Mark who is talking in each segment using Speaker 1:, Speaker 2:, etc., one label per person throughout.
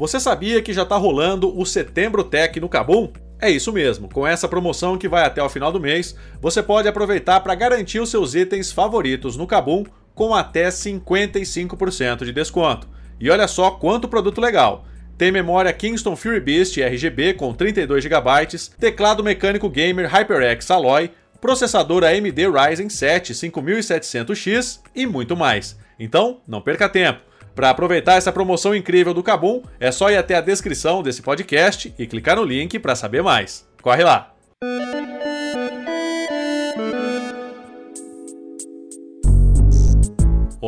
Speaker 1: Você sabia que já está rolando o Setembro Tech no Cabum? É isso mesmo, com essa promoção que vai até o final do mês, você pode aproveitar para garantir os seus itens favoritos no Cabum com até 55% de desconto. E olha só quanto produto legal! Tem memória Kingston Fury Beast RGB com 32 GB, teclado mecânico gamer HyperX Alloy, processador AMD Ryzen 7 5700X e muito mais. Então, não perca tempo. Para aproveitar essa promoção incrível do Kabum, é só ir até a descrição desse podcast e clicar no link para saber mais. Corre lá!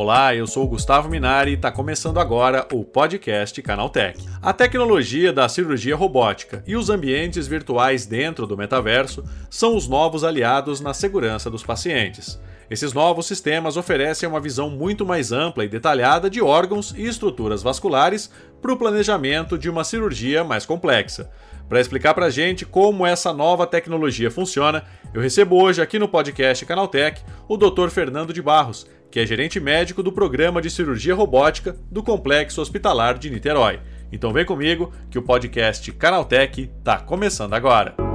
Speaker 1: Olá, eu sou o Gustavo Minari e está começando agora o podcast Canaltech. A tecnologia da cirurgia robótica e os ambientes virtuais dentro do metaverso são os novos aliados na segurança dos pacientes. Esses novos sistemas oferecem uma visão muito mais ampla e detalhada de órgãos e estruturas vasculares para o planejamento de uma cirurgia mais complexa. Para explicar para a gente como essa nova tecnologia funciona, eu recebo hoje aqui no podcast Canaltech o Dr. Fernando de Barros, que é gerente médico do programa de cirurgia robótica do Complexo Hospitalar de Niterói. Então vem comigo que o podcast Canaltech está começando agora.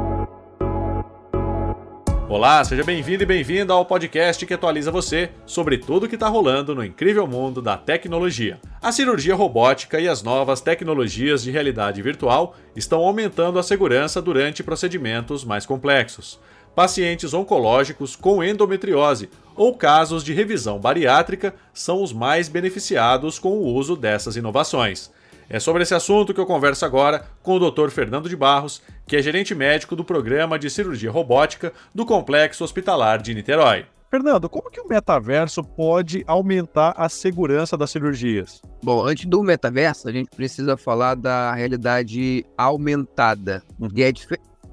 Speaker 1: Olá, seja bem-vindo e bem-vinda ao podcast que atualiza você sobre tudo que está rolando no incrível mundo da tecnologia. A cirurgia robótica e as novas tecnologias de realidade virtual estão aumentando a segurança durante procedimentos mais complexos pacientes oncológicos com endometriose ou casos de revisão bariátrica são os mais beneficiados com o uso dessas inovações. É sobre esse assunto que eu converso agora com o Dr. Fernando de Barros, que é gerente médico do programa de cirurgia robótica do Complexo Hospitalar de Niterói.
Speaker 2: Fernando, como que o metaverso pode aumentar a segurança das cirurgias?
Speaker 3: Bom, antes do metaverso, a gente precisa falar da realidade aumentada, uhum. que é a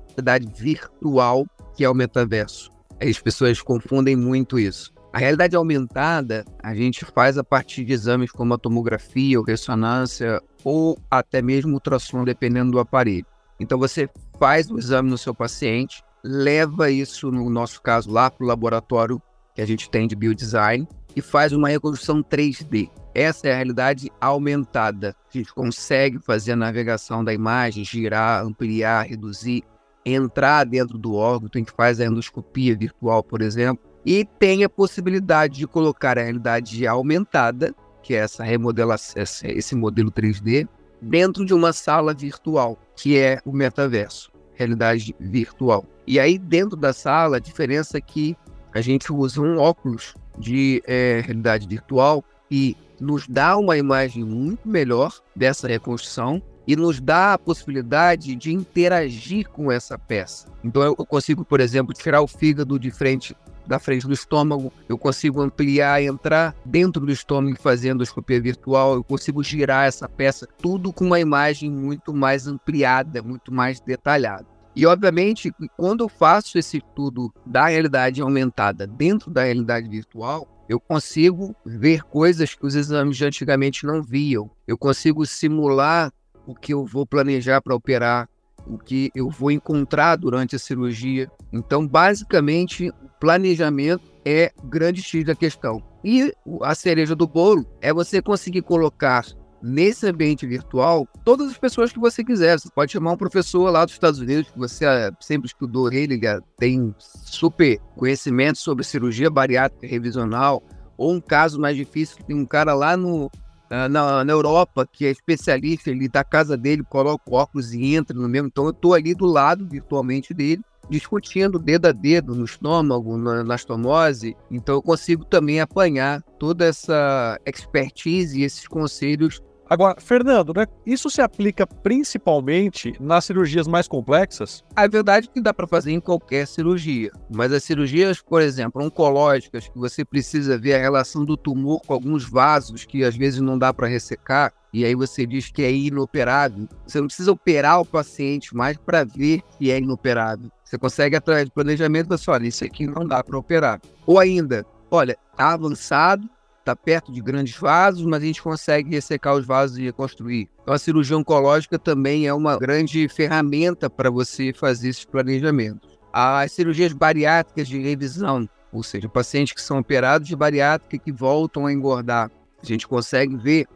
Speaker 3: realidade virtual que é o metaverso. As pessoas confundem muito isso. A realidade aumentada a gente faz a partir de exames como a tomografia ou ressonância ou até mesmo ultrassom, dependendo do aparelho. Então você faz o exame no seu paciente, leva isso, no nosso caso, lá para o laboratório que a gente tem de biodesign e faz uma reconstrução 3D. Essa é a realidade aumentada. A gente consegue fazer a navegação da imagem, girar, ampliar, reduzir, entrar dentro do órgão, então a gente faz a endoscopia virtual, por exemplo, e tem a possibilidade de colocar a realidade aumentada, que é essa remodelação, esse modelo 3D, dentro de uma sala virtual, que é o metaverso, realidade virtual. E aí, dentro da sala, a diferença é que a gente usa um óculos de é, realidade virtual e nos dá uma imagem muito melhor dessa reconstrução e nos dá a possibilidade de interagir com essa peça. Então eu consigo, por exemplo, tirar o fígado de frente da frente do estômago, eu consigo ampliar, entrar dentro do estômago fazendo endoscopia virtual, eu consigo girar essa peça, tudo com uma imagem muito mais ampliada, muito mais detalhada. E obviamente, quando eu faço esse estudo da realidade aumentada dentro da realidade virtual, eu consigo ver coisas que os exames de antigamente não viam. Eu consigo simular o que eu vou planejar para operar, o que eu vou encontrar durante a cirurgia. Então, basicamente, o planejamento é o grande X da questão. E a cereja do bolo é você conseguir colocar nesse ambiente virtual todas as pessoas que você quiser. Você pode chamar um professor lá dos Estados Unidos, que você ah, sempre estudou ele, tem super conhecimento sobre cirurgia bariátrica revisional, ou um caso mais difícil, tem um cara lá no, ah, na, na, Europa, que é especialista, ele da casa dele, coloca o óculos e entra no mesmo. Então eu estou ali do lado virtualmente dele, discutindo dedo a dedo no estômago, na, na estomose. Então eu consigo também apanhar toda essa expertise e esses conselhos
Speaker 2: Agora, Fernando, né, isso se aplica principalmente nas cirurgias mais complexas?
Speaker 3: A verdade é que dá para fazer em qualquer cirurgia, mas as cirurgias, por exemplo, oncológicas, que você precisa ver a relação do tumor com alguns vasos que às vezes não dá para ressecar, e aí você diz que é inoperável. Você não precisa operar o paciente mais para ver que é inoperável. Você consegue, através de planejamento, você olha, isso aqui não dá para operar. Ou ainda, olha, está avançado, está perto de grandes vasos, mas a gente consegue ressecar os vasos e reconstruir. Então, a cirurgia oncológica também é uma grande ferramenta para você fazer esses planejamentos. As cirurgias bariátricas de revisão, ou seja, pacientes que são operados de bariátrica que voltam a engordar, a gente consegue ver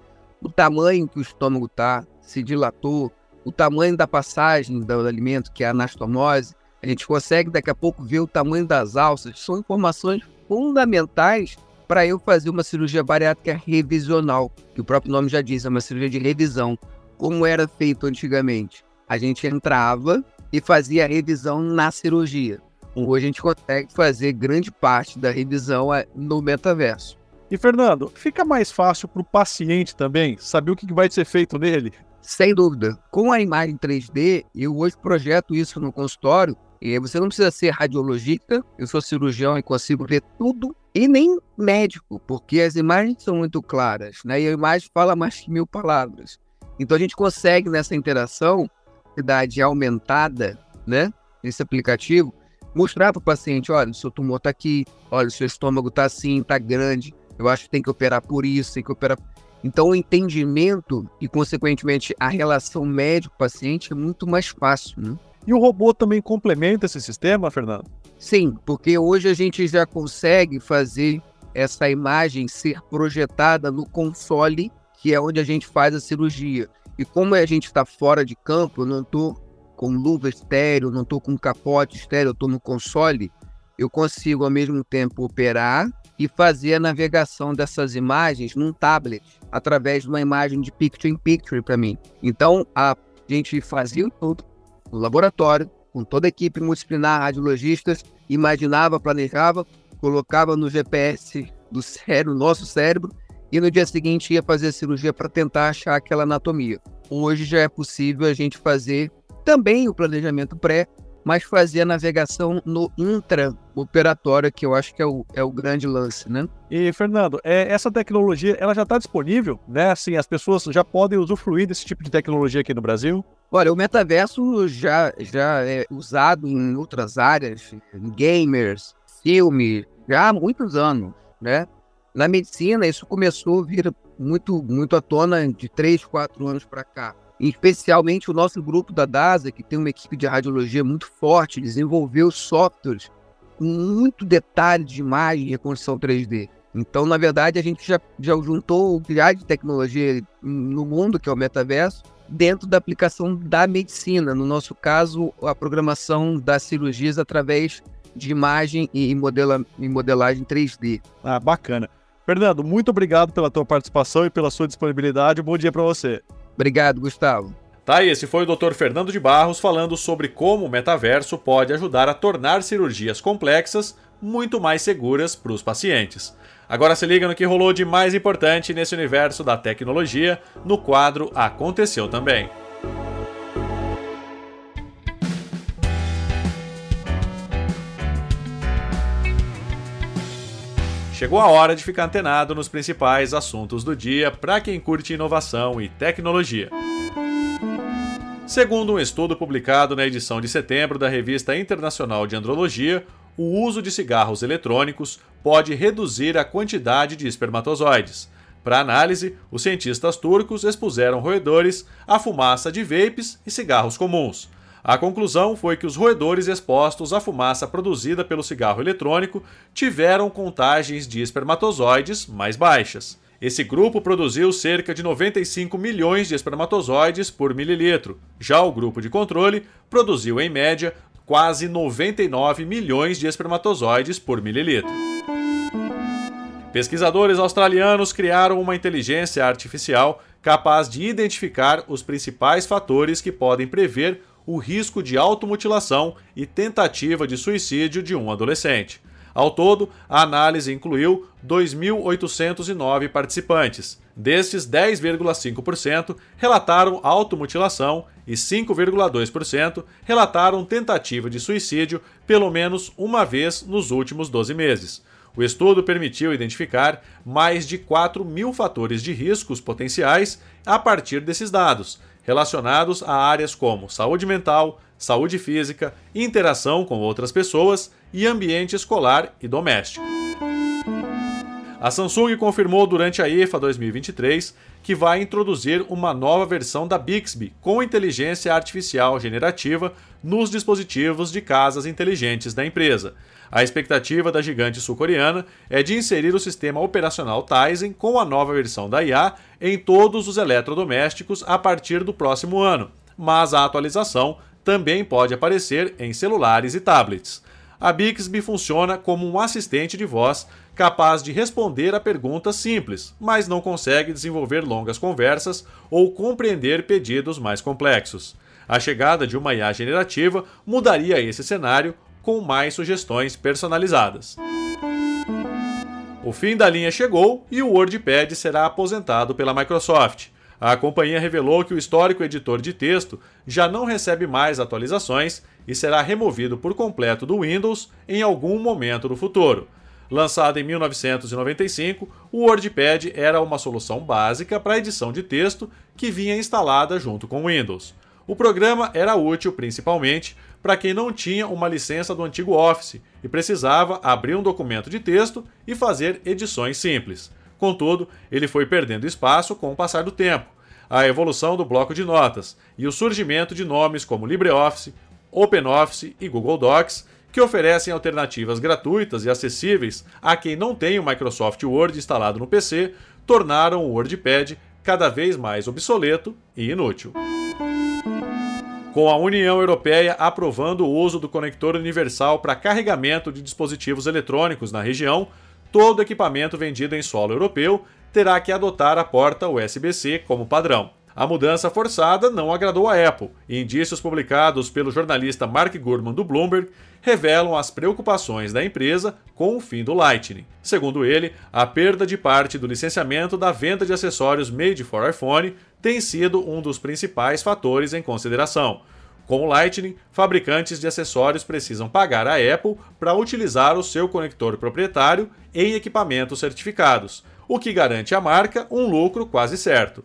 Speaker 3: o tamanho que o estômago está, se dilatou, o tamanho da passagem do alimento, que é a anastomose, a gente consegue daqui a pouco ver o tamanho das alças, são informações fundamentais para eu fazer uma cirurgia bariátrica revisional, que o próprio nome já diz, é uma cirurgia de revisão. Como era feito antigamente? A gente entrava e fazia a revisão na cirurgia. Hoje a gente consegue fazer grande parte da revisão é, no metaverso.
Speaker 2: E Fernando, fica mais fácil para o paciente também saber o que vai ser feito nele?
Speaker 3: Sem dúvida. Com a imagem 3D, eu hoje projeto isso no consultório e você não precisa ser radiologista, eu sou cirurgião e consigo ver tudo, e nem médico, porque as imagens são muito claras, né? E a imagem fala mais que mil palavras. Então a gente consegue nessa interação, idade aumentada, né? Nesse aplicativo, mostrar para o paciente, olha, o seu tumor está aqui, olha, o seu estômago está assim, está grande, eu acho que tem que operar por isso, tem que operar. Então o entendimento e, consequentemente, a relação médico-paciente é muito mais fácil, né?
Speaker 2: E o robô também complementa esse sistema, Fernando?
Speaker 3: Sim, porque hoje a gente já consegue fazer essa imagem ser projetada no console, que é onde a gente faz a cirurgia. E como a gente está fora de campo, eu não estou com luva estéreo, não estou com capote estéreo, eu estou no console, eu consigo ao mesmo tempo operar e fazer a navegação dessas imagens num tablet, através de uma imagem de picture-in-picture para mim. Então, a gente fazia tudo no laboratório, com toda a equipe multidisciplinar, radiologistas, imaginava, planejava, colocava no GPS do cérebro, nosso cérebro, e no dia seguinte ia fazer a cirurgia para tentar achar aquela anatomia. Hoje já é possível a gente fazer também o planejamento pré, mas fazer a navegação no intra-operatório, que eu acho que é o, é o grande lance, né?
Speaker 2: E, Fernando, é, essa tecnologia, ela já está disponível, né? Assim, as pessoas já podem usufruir desse tipo de tecnologia aqui no Brasil?
Speaker 3: Olha, o metaverso já, já é usado em outras áreas, em gamers, filme, já há muitos anos, né? Na medicina, isso começou a vir muito, muito à tona de 3, 4 anos para cá. Especialmente o nosso grupo da DASA, que tem uma equipe de radiologia muito forte, desenvolveu softwares com muito detalhe de imagem e reconstrução 3D. Então, na verdade, a gente já, já juntou o que de tecnologia no mundo, que é o metaverso, dentro da aplicação da medicina. No nosso caso, a programação das cirurgias através de imagem e, modela, e modelagem 3D.
Speaker 2: Ah, bacana. Fernando, muito obrigado pela tua participação e pela sua disponibilidade. Bom dia para você.
Speaker 3: Obrigado, Gustavo.
Speaker 1: Tá, esse foi o Dr. Fernando de Barros falando sobre como o metaverso pode ajudar a tornar cirurgias complexas muito mais seguras para os pacientes. Agora se liga no que rolou de mais importante nesse universo da tecnologia no quadro Aconteceu Também. Chegou a hora de ficar antenado nos principais assuntos do dia para quem curte inovação e tecnologia. Segundo um estudo publicado na edição de setembro da Revista Internacional de Andrologia, o uso de cigarros eletrônicos pode reduzir a quantidade de espermatozoides. Para análise, os cientistas turcos expuseram roedores à fumaça de vapes e cigarros comuns. A conclusão foi que os roedores expostos à fumaça produzida pelo cigarro eletrônico tiveram contagens de espermatozoides mais baixas. Esse grupo produziu cerca de 95 milhões de espermatozoides por mililitro. Já o grupo de controle produziu, em média, quase 99 milhões de espermatozoides por mililitro. Pesquisadores australianos criaram uma inteligência artificial capaz de identificar os principais fatores que podem prever o risco de automutilação e tentativa de suicídio de um adolescente. Ao todo, a análise incluiu 2.809 participantes. Destes, 10,5% relataram automutilação e 5,2% relataram tentativa de suicídio pelo menos uma vez nos últimos 12 meses. O estudo permitiu identificar mais de 4 mil fatores de riscos potenciais a partir desses dados, relacionados a áreas como saúde mental, saúde física, interação com outras pessoas e ambiente escolar e doméstico. A Samsung confirmou durante a IFA 2023 que vai introduzir uma nova versão da Bixby com inteligência artificial generativa nos dispositivos de casas inteligentes da empresa. A expectativa da gigante sul-coreana é de inserir o sistema operacional Tizen com a nova versão da IA em todos os eletrodomésticos a partir do próximo ano, mas a atualização também pode aparecer em celulares e tablets. A Bixby funciona como um assistente de voz capaz de responder a perguntas simples, mas não consegue desenvolver longas conversas ou compreender pedidos mais complexos. A chegada de uma IA generativa mudaria esse cenário com mais sugestões personalizadas. O fim da linha chegou e o WordPad será aposentado pela Microsoft. A companhia revelou que o histórico editor de texto já não recebe mais atualizações e será removido por completo do Windows em algum momento do futuro. Lançado em 1995, o WordPad era uma solução básica para edição de texto que vinha instalada junto com o Windows. O programa era útil principalmente para quem não tinha uma licença do antigo Office e precisava abrir um documento de texto e fazer edições simples. Contudo, ele foi perdendo espaço com o passar do tempo, a evolução do bloco de notas e o surgimento de nomes como LibreOffice, OpenOffice e Google Docs que oferecem alternativas gratuitas e acessíveis a quem não tem o Microsoft Word instalado no PC, tornaram o WordPad cada vez mais obsoleto e inútil. Com a União Europeia aprovando o uso do conector universal para carregamento de dispositivos eletrônicos na região, todo equipamento vendido em solo europeu terá que adotar a porta USB-C como padrão. A mudança forçada não agradou a Apple, e indícios publicados pelo jornalista Mark Gurman do Bloomberg revelam as preocupações da empresa com o fim do Lightning. Segundo ele, a perda de parte do licenciamento da venda de acessórios made for iPhone tem sido um dos principais fatores em consideração. Com o Lightning, fabricantes de acessórios precisam pagar a Apple para utilizar o seu conector proprietário em equipamentos certificados, o que garante à marca um lucro quase certo.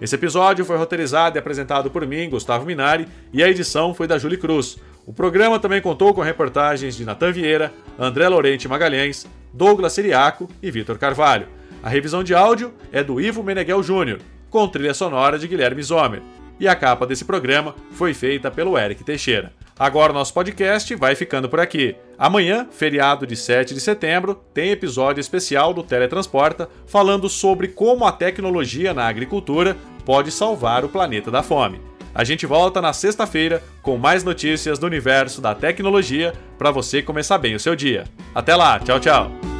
Speaker 1: Esse episódio foi roteirizado e apresentado por mim, Gustavo Minari, e a edição foi da Julie Cruz. O programa também contou com reportagens de Natan Vieira, André Lorente Magalhães, Douglas Siriaco e Vitor Carvalho. A revisão de áudio é do Ivo Meneghel Júnior, com trilha sonora de Guilherme Zomer. E a capa desse programa foi feita pelo Eric Teixeira. Agora nosso podcast vai ficando por aqui. Amanhã, feriado de 7 de setembro, tem episódio especial do Teletransporta falando sobre como a tecnologia na agricultura pode salvar o planeta da fome. A gente volta na sexta-feira com mais notícias do universo da tecnologia para você começar bem o seu dia. Até lá, tchau, tchau.